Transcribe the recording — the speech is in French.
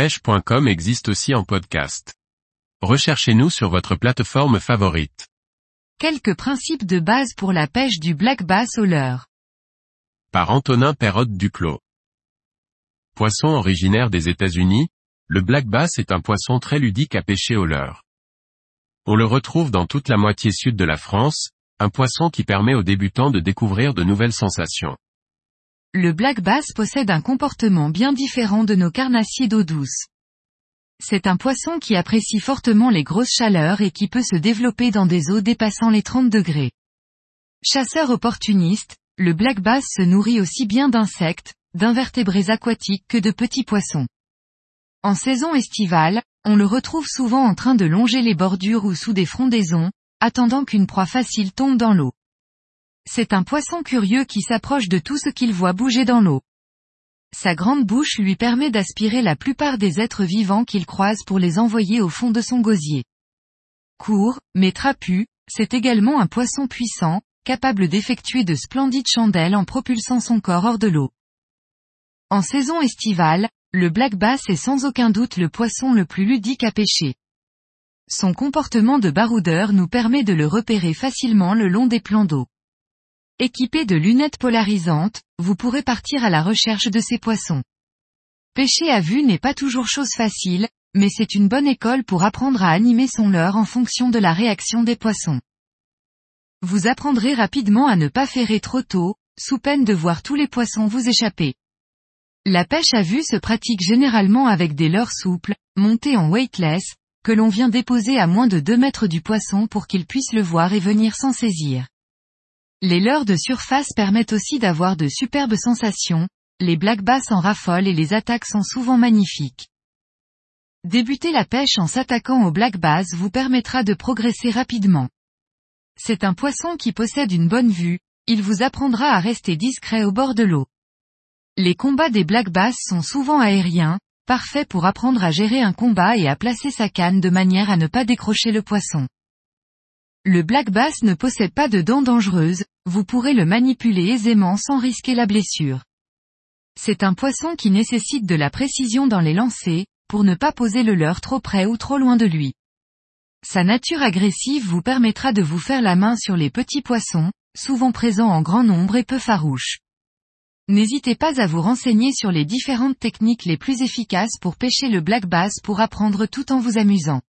pêche.com existe aussi en podcast. Recherchez-nous sur votre plateforme favorite. Quelques principes de base pour la pêche du black bass au leurre. Par Antonin Perrotte Duclos. Poisson originaire des États-Unis, le black bass est un poisson très ludique à pêcher au leurre. On le retrouve dans toute la moitié sud de la France, un poisson qui permet aux débutants de découvrir de nouvelles sensations. Le black bass possède un comportement bien différent de nos carnassiers d'eau douce. C'est un poisson qui apprécie fortement les grosses chaleurs et qui peut se développer dans des eaux dépassant les 30 degrés. Chasseur opportuniste, le black bass se nourrit aussi bien d'insectes, d'invertébrés aquatiques que de petits poissons. En saison estivale, on le retrouve souvent en train de longer les bordures ou sous des frondaisons, attendant qu'une proie facile tombe dans l'eau. C'est un poisson curieux qui s'approche de tout ce qu'il voit bouger dans l'eau. Sa grande bouche lui permet d'aspirer la plupart des êtres vivants qu'il croise pour les envoyer au fond de son gosier. Court, mais trapu, c'est également un poisson puissant, capable d'effectuer de splendides chandelles en propulsant son corps hors de l'eau. En saison estivale, le black bass est sans aucun doute le poisson le plus ludique à pêcher. Son comportement de baroudeur nous permet de le repérer facilement le long des plans d'eau. Équipé de lunettes polarisantes, vous pourrez partir à la recherche de ces poissons. Pêcher à vue n'est pas toujours chose facile, mais c'est une bonne école pour apprendre à animer son leurre en fonction de la réaction des poissons. Vous apprendrez rapidement à ne pas ferrer trop tôt, sous peine de voir tous les poissons vous échapper. La pêche à vue se pratique généralement avec des leurres souples, montés en weightless, que l'on vient déposer à moins de 2 mètres du poisson pour qu'il puisse le voir et venir s'en saisir. Les leurres de surface permettent aussi d'avoir de superbes sensations, les black bass en raffolent et les attaques sont souvent magnifiques. Débuter la pêche en s'attaquant au black bass vous permettra de progresser rapidement. C'est un poisson qui possède une bonne vue, il vous apprendra à rester discret au bord de l'eau. Les combats des black bass sont souvent aériens, parfaits pour apprendre à gérer un combat et à placer sa canne de manière à ne pas décrocher le poisson. Le black bass ne possède pas de dents dangereuses, vous pourrez le manipuler aisément sans risquer la blessure. C'est un poisson qui nécessite de la précision dans les lancers, pour ne pas poser le leurre trop près ou trop loin de lui. Sa nature agressive vous permettra de vous faire la main sur les petits poissons, souvent présents en grand nombre et peu farouches. N'hésitez pas à vous renseigner sur les différentes techniques les plus efficaces pour pêcher le black bass pour apprendre tout en vous amusant.